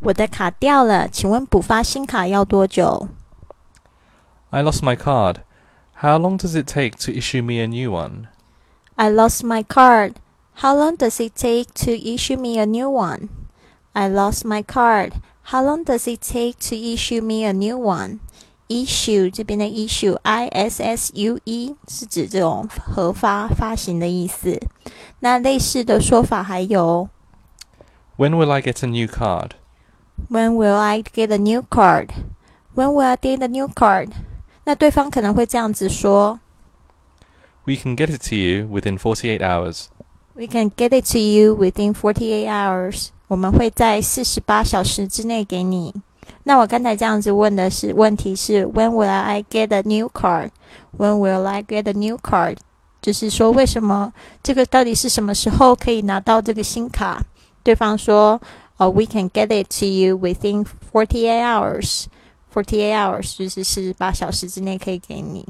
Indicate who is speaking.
Speaker 1: 我的卡掉了，请问补发新卡要多久
Speaker 2: I lost my card. How long does it take to issue me a new one?
Speaker 1: I lost my card. How long does it take to issue me a new one? I lost my card. How long does it take to issue me a new one? Issue 这边的 issue，i s s u e 是指这种核发发行的意思。那类似的说法还有
Speaker 2: When will I get a new card?
Speaker 1: When will I get a new card? When will I get a new card? 那对方可能会这样子说
Speaker 2: We can get it to you within 48 hours.
Speaker 1: We can get it to you within forty-eight hours. 我们会在四十八小时之内给你。那我刚才这样子问的是问题是 When will I get a new card? When will I get a new card? 就是说为什么这个到底是什么时候可以拿到这个新卡？对方说 哦、w e can get it to you within forty-eight hours. Forty-eight hours 就是四十八小时之内可以给你。